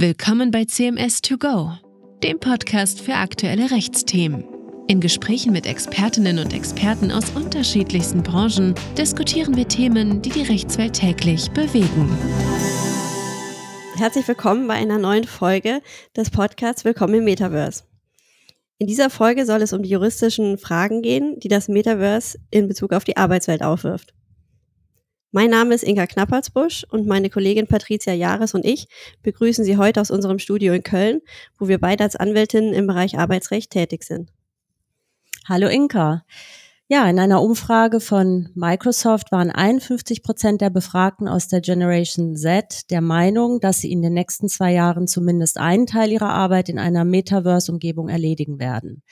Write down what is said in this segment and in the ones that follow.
Willkommen bei CMS 2 Go, dem Podcast für aktuelle Rechtsthemen. In Gesprächen mit Expertinnen und Experten aus unterschiedlichsten Branchen diskutieren wir Themen, die die Rechtswelt täglich bewegen. Herzlich willkommen bei einer neuen Folge des Podcasts Willkommen im Metaverse. In dieser Folge soll es um die juristischen Fragen gehen, die das Metaverse in Bezug auf die Arbeitswelt aufwirft. Mein Name ist Inga Knappertsbusch und meine Kollegin Patricia Jahres und ich begrüßen Sie heute aus unserem Studio in Köln, wo wir beide als Anwältinnen im Bereich Arbeitsrecht tätig sind. Hallo Inka. Ja, in einer Umfrage von Microsoft waren 51 Prozent der Befragten aus der Generation Z der Meinung, dass sie in den nächsten zwei Jahren zumindest einen Teil ihrer Arbeit in einer Metaverse-Umgebung erledigen werden.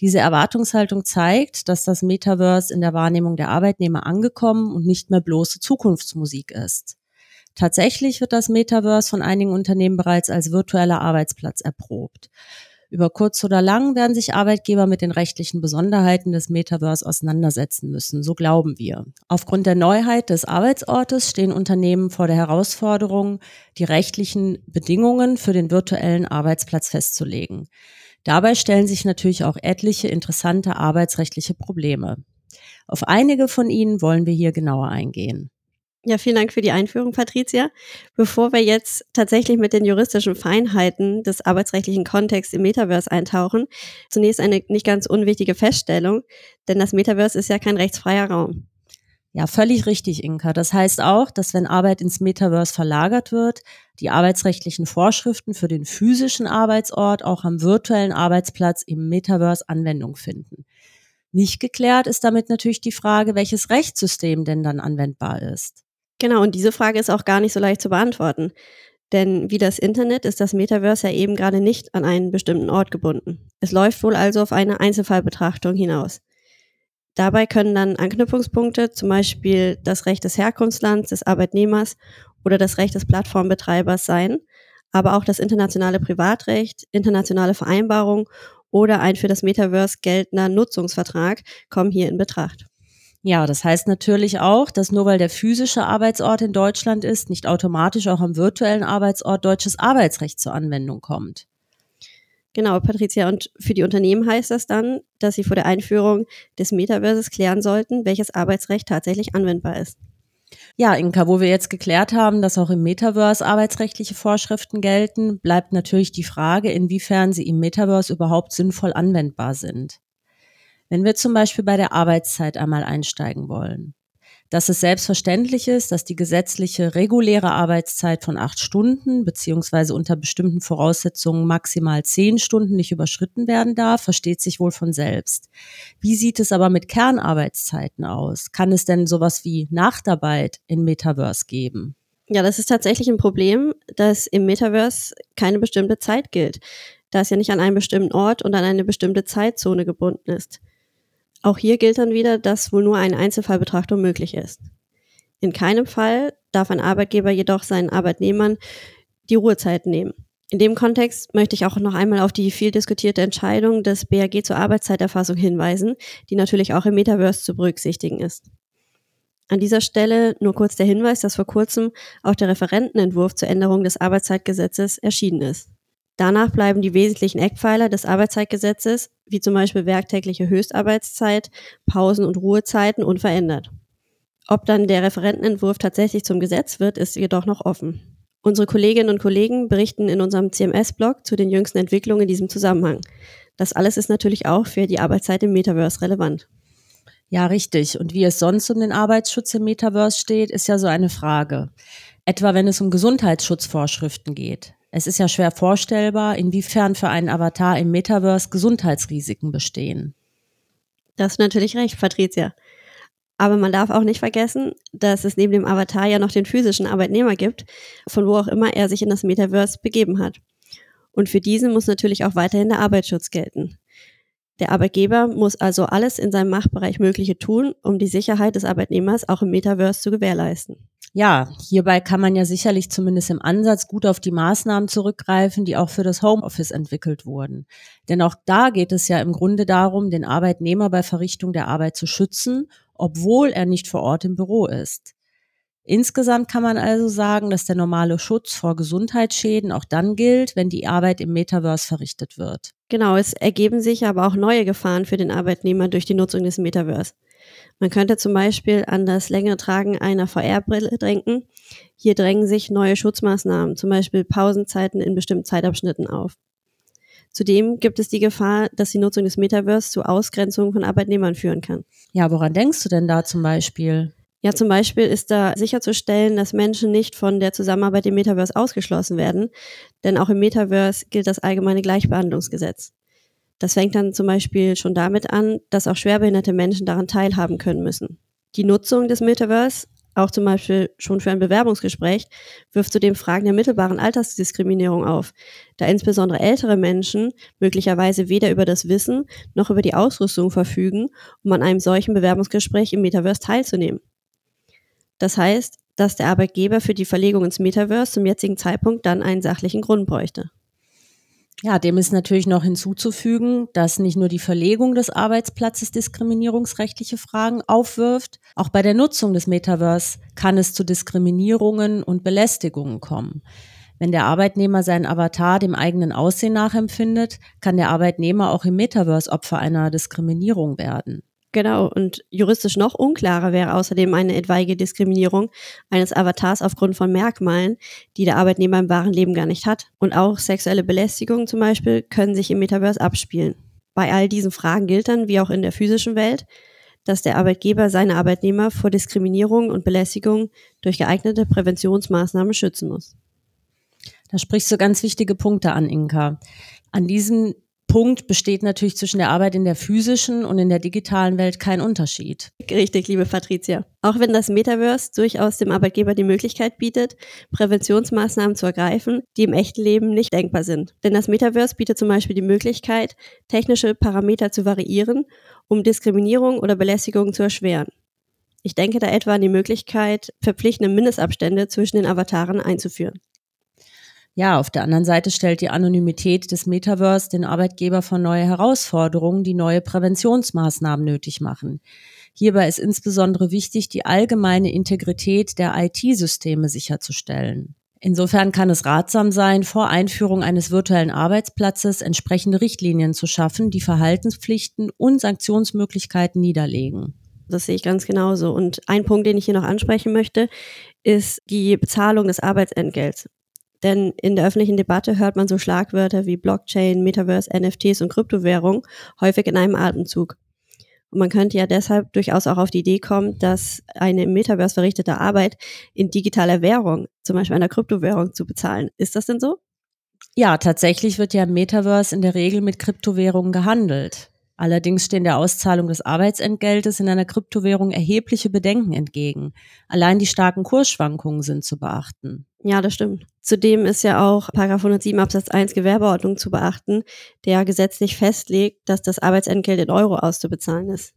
Diese Erwartungshaltung zeigt, dass das Metaverse in der Wahrnehmung der Arbeitnehmer angekommen und nicht mehr bloße Zukunftsmusik ist. Tatsächlich wird das Metaverse von einigen Unternehmen bereits als virtueller Arbeitsplatz erprobt. Über kurz oder lang werden sich Arbeitgeber mit den rechtlichen Besonderheiten des Metaverse auseinandersetzen müssen, so glauben wir. Aufgrund der Neuheit des Arbeitsortes stehen Unternehmen vor der Herausforderung, die rechtlichen Bedingungen für den virtuellen Arbeitsplatz festzulegen. Dabei stellen sich natürlich auch etliche interessante arbeitsrechtliche Probleme. Auf einige von ihnen wollen wir hier genauer eingehen. Ja, vielen Dank für die Einführung, Patricia. Bevor wir jetzt tatsächlich mit den juristischen Feinheiten des arbeitsrechtlichen Kontexts im Metaverse eintauchen, zunächst eine nicht ganz unwichtige Feststellung, denn das Metaverse ist ja kein rechtsfreier Raum. Ja, völlig richtig, Inka. Das heißt auch, dass wenn Arbeit ins Metaverse verlagert wird, die arbeitsrechtlichen Vorschriften für den physischen Arbeitsort auch am virtuellen Arbeitsplatz im Metaverse Anwendung finden. Nicht geklärt ist damit natürlich die Frage, welches Rechtssystem denn dann anwendbar ist. Genau, und diese Frage ist auch gar nicht so leicht zu beantworten. Denn wie das Internet ist das Metaverse ja eben gerade nicht an einen bestimmten Ort gebunden. Es läuft wohl also auf eine Einzelfallbetrachtung hinaus. Dabei können dann Anknüpfungspunkte, zum Beispiel das Recht des Herkunftslands des Arbeitnehmers oder das Recht des Plattformbetreibers sein, aber auch das internationale Privatrecht, internationale Vereinbarungen oder ein für das Metaverse geltender Nutzungsvertrag kommen hier in Betracht. Ja, das heißt natürlich auch, dass nur weil der physische Arbeitsort in Deutschland ist, nicht automatisch auch am virtuellen Arbeitsort deutsches Arbeitsrecht zur Anwendung kommt. Genau, Patricia. Und für die Unternehmen heißt das dann, dass sie vor der Einführung des Metaverses klären sollten, welches Arbeitsrecht tatsächlich anwendbar ist. Ja, Inka, wo wir jetzt geklärt haben, dass auch im Metaverse arbeitsrechtliche Vorschriften gelten, bleibt natürlich die Frage, inwiefern sie im Metaverse überhaupt sinnvoll anwendbar sind. Wenn wir zum Beispiel bei der Arbeitszeit einmal einsteigen wollen dass es selbstverständlich ist, dass die gesetzliche reguläre Arbeitszeit von acht Stunden beziehungsweise unter bestimmten Voraussetzungen maximal zehn Stunden nicht überschritten werden darf, versteht sich wohl von selbst. Wie sieht es aber mit Kernarbeitszeiten aus? Kann es denn sowas wie Nachtarbeit in Metaverse geben? Ja, das ist tatsächlich ein Problem, dass im Metaverse keine bestimmte Zeit gilt, da es ja nicht an einen bestimmten Ort und an eine bestimmte Zeitzone gebunden ist. Auch hier gilt dann wieder, dass wohl nur eine Einzelfallbetrachtung möglich ist. In keinem Fall darf ein Arbeitgeber jedoch seinen Arbeitnehmern die Ruhezeit nehmen. In dem Kontext möchte ich auch noch einmal auf die viel diskutierte Entscheidung des BAG zur Arbeitszeiterfassung hinweisen, die natürlich auch im Metaverse zu berücksichtigen ist. An dieser Stelle nur kurz der Hinweis, dass vor kurzem auch der Referentenentwurf zur Änderung des Arbeitszeitgesetzes erschienen ist. Danach bleiben die wesentlichen Eckpfeiler des Arbeitszeitgesetzes, wie zum Beispiel werktägliche Höchstarbeitszeit, Pausen- und Ruhezeiten, unverändert. Ob dann der Referentenentwurf tatsächlich zum Gesetz wird, ist jedoch noch offen. Unsere Kolleginnen und Kollegen berichten in unserem CMS-Blog zu den jüngsten Entwicklungen in diesem Zusammenhang. Das alles ist natürlich auch für die Arbeitszeit im Metaverse relevant. Ja, richtig. Und wie es sonst um den Arbeitsschutz im Metaverse steht, ist ja so eine Frage. Etwa wenn es um Gesundheitsschutzvorschriften geht. Es ist ja schwer vorstellbar, inwiefern für einen Avatar im Metaverse Gesundheitsrisiken bestehen. Das ist natürlich recht, Patricia. Aber man darf auch nicht vergessen, dass es neben dem Avatar ja noch den physischen Arbeitnehmer gibt, von wo auch immer er sich in das Metaverse begeben hat. Und für diesen muss natürlich auch weiterhin der Arbeitsschutz gelten. Der Arbeitgeber muss also alles in seinem Machtbereich Mögliche tun, um die Sicherheit des Arbeitnehmers auch im Metaverse zu gewährleisten. Ja, hierbei kann man ja sicherlich zumindest im Ansatz gut auf die Maßnahmen zurückgreifen, die auch für das Homeoffice entwickelt wurden. Denn auch da geht es ja im Grunde darum, den Arbeitnehmer bei Verrichtung der Arbeit zu schützen, obwohl er nicht vor Ort im Büro ist. Insgesamt kann man also sagen, dass der normale Schutz vor Gesundheitsschäden auch dann gilt, wenn die Arbeit im Metaverse verrichtet wird. Genau, es ergeben sich aber auch neue Gefahren für den Arbeitnehmer durch die Nutzung des Metaverse. Man könnte zum Beispiel an das längere Tragen einer VR-Brille denken. Hier drängen sich neue Schutzmaßnahmen, zum Beispiel Pausenzeiten in bestimmten Zeitabschnitten auf. Zudem gibt es die Gefahr, dass die Nutzung des Metaverse zu Ausgrenzungen von Arbeitnehmern führen kann. Ja, woran denkst du denn da zum Beispiel? Ja, zum Beispiel ist da sicherzustellen, dass Menschen nicht von der Zusammenarbeit im Metaverse ausgeschlossen werden, denn auch im Metaverse gilt das allgemeine Gleichbehandlungsgesetz. Das fängt dann zum Beispiel schon damit an, dass auch schwerbehinderte Menschen daran teilhaben können müssen. Die Nutzung des Metaverse, auch zum Beispiel schon für ein Bewerbungsgespräch, wirft zudem Fragen der mittelbaren Altersdiskriminierung auf, da insbesondere ältere Menschen möglicherweise weder über das Wissen noch über die Ausrüstung verfügen, um an einem solchen Bewerbungsgespräch im Metaverse teilzunehmen. Das heißt, dass der Arbeitgeber für die Verlegung ins Metaverse zum jetzigen Zeitpunkt dann einen sachlichen Grund bräuchte. Ja, dem ist natürlich noch hinzuzufügen, dass nicht nur die Verlegung des Arbeitsplatzes diskriminierungsrechtliche Fragen aufwirft, auch bei der Nutzung des Metaverse kann es zu Diskriminierungen und Belästigungen kommen. Wenn der Arbeitnehmer seinen Avatar dem eigenen Aussehen nachempfindet, kann der Arbeitnehmer auch im Metaverse Opfer einer Diskriminierung werden. Genau, und juristisch noch unklarer wäre außerdem eine etwaige Diskriminierung eines Avatars aufgrund von Merkmalen, die der Arbeitnehmer im wahren Leben gar nicht hat. Und auch sexuelle Belästigungen zum Beispiel können sich im Metaverse abspielen. Bei all diesen Fragen gilt dann, wie auch in der physischen Welt, dass der Arbeitgeber seine Arbeitnehmer vor Diskriminierung und Belästigung durch geeignete Präventionsmaßnahmen schützen muss. Da sprichst du ganz wichtige Punkte an, Inka. An diesem Punkt besteht natürlich zwischen der Arbeit in der physischen und in der digitalen Welt kein Unterschied. Richtig, liebe Patricia. Auch wenn das Metaverse durchaus dem Arbeitgeber die Möglichkeit bietet, Präventionsmaßnahmen zu ergreifen, die im echten Leben nicht denkbar sind. Denn das Metaverse bietet zum Beispiel die Möglichkeit, technische Parameter zu variieren, um Diskriminierung oder Belästigung zu erschweren. Ich denke da etwa an die Möglichkeit, verpflichtende Mindestabstände zwischen den Avataren einzuführen. Ja, auf der anderen Seite stellt die Anonymität des Metaverse den Arbeitgeber vor neue Herausforderungen, die neue Präventionsmaßnahmen nötig machen. Hierbei ist insbesondere wichtig, die allgemeine Integrität der IT-Systeme sicherzustellen. Insofern kann es ratsam sein, vor Einführung eines virtuellen Arbeitsplatzes entsprechende Richtlinien zu schaffen, die Verhaltenspflichten und Sanktionsmöglichkeiten niederlegen. Das sehe ich ganz genauso. Und ein Punkt, den ich hier noch ansprechen möchte, ist die Bezahlung des Arbeitsentgelts. Denn in der öffentlichen Debatte hört man so Schlagwörter wie Blockchain, Metaverse, NFTs und Kryptowährung häufig in einem Atemzug. Und man könnte ja deshalb durchaus auch auf die Idee kommen, dass eine im Metaverse verrichtete Arbeit in digitaler Währung, zum Beispiel einer Kryptowährung, zu bezahlen. Ist das denn so? Ja, tatsächlich wird ja im Metaverse in der Regel mit Kryptowährungen gehandelt. Allerdings stehen der Auszahlung des Arbeitsentgeltes in einer Kryptowährung erhebliche Bedenken entgegen. Allein die starken Kursschwankungen sind zu beachten. Ja, das stimmt. Zudem ist ja auch 107 Absatz 1 Gewerbeordnung zu beachten, der gesetzlich festlegt, dass das Arbeitsentgelt in Euro auszubezahlen ist.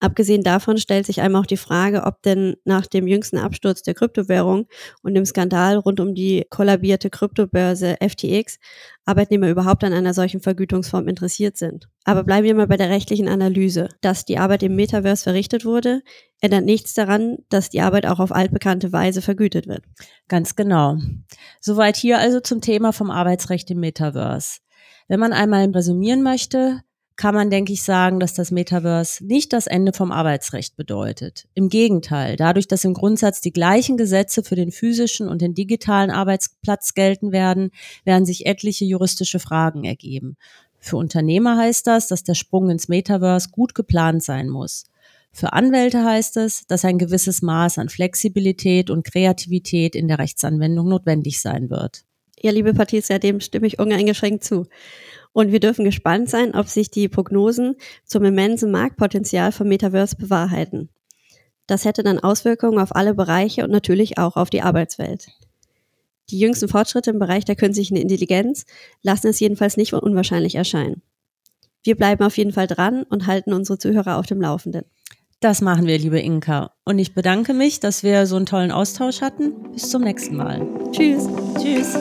Abgesehen davon stellt sich einmal auch die Frage, ob denn nach dem jüngsten Absturz der Kryptowährung und dem Skandal rund um die kollabierte Kryptobörse FTX Arbeitnehmer überhaupt an einer solchen Vergütungsform interessiert sind. Aber bleiben wir mal bei der rechtlichen Analyse. Dass die Arbeit im Metaverse verrichtet wurde, ändert nichts daran, dass die Arbeit auch auf altbekannte Weise vergütet wird. Ganz genau. Soweit hier also zum Thema vom Arbeitsrecht im Metaverse. Wenn man einmal resümieren möchte, kann man, denke ich, sagen, dass das Metaverse nicht das Ende vom Arbeitsrecht bedeutet. Im Gegenteil, dadurch, dass im Grundsatz die gleichen Gesetze für den physischen und den digitalen Arbeitsplatz gelten werden, werden sich etliche juristische Fragen ergeben. Für Unternehmer heißt das, dass der Sprung ins Metaverse gut geplant sein muss. Für Anwälte heißt es, dass ein gewisses Maß an Flexibilität und Kreativität in der Rechtsanwendung notwendig sein wird. Ja, liebe Patricia, dem stimme ich uneingeschränkt zu. Und wir dürfen gespannt sein, ob sich die Prognosen zum immensen Marktpotenzial vom Metaverse bewahrheiten. Das hätte dann Auswirkungen auf alle Bereiche und natürlich auch auf die Arbeitswelt. Die jüngsten Fortschritte im Bereich der künstlichen Intelligenz lassen es jedenfalls nicht unwahrscheinlich erscheinen. Wir bleiben auf jeden Fall dran und halten unsere Zuhörer auf dem Laufenden. Das machen wir, liebe Inka. Und ich bedanke mich, dass wir so einen tollen Austausch hatten. Bis zum nächsten Mal. Tschüss. Tschüss.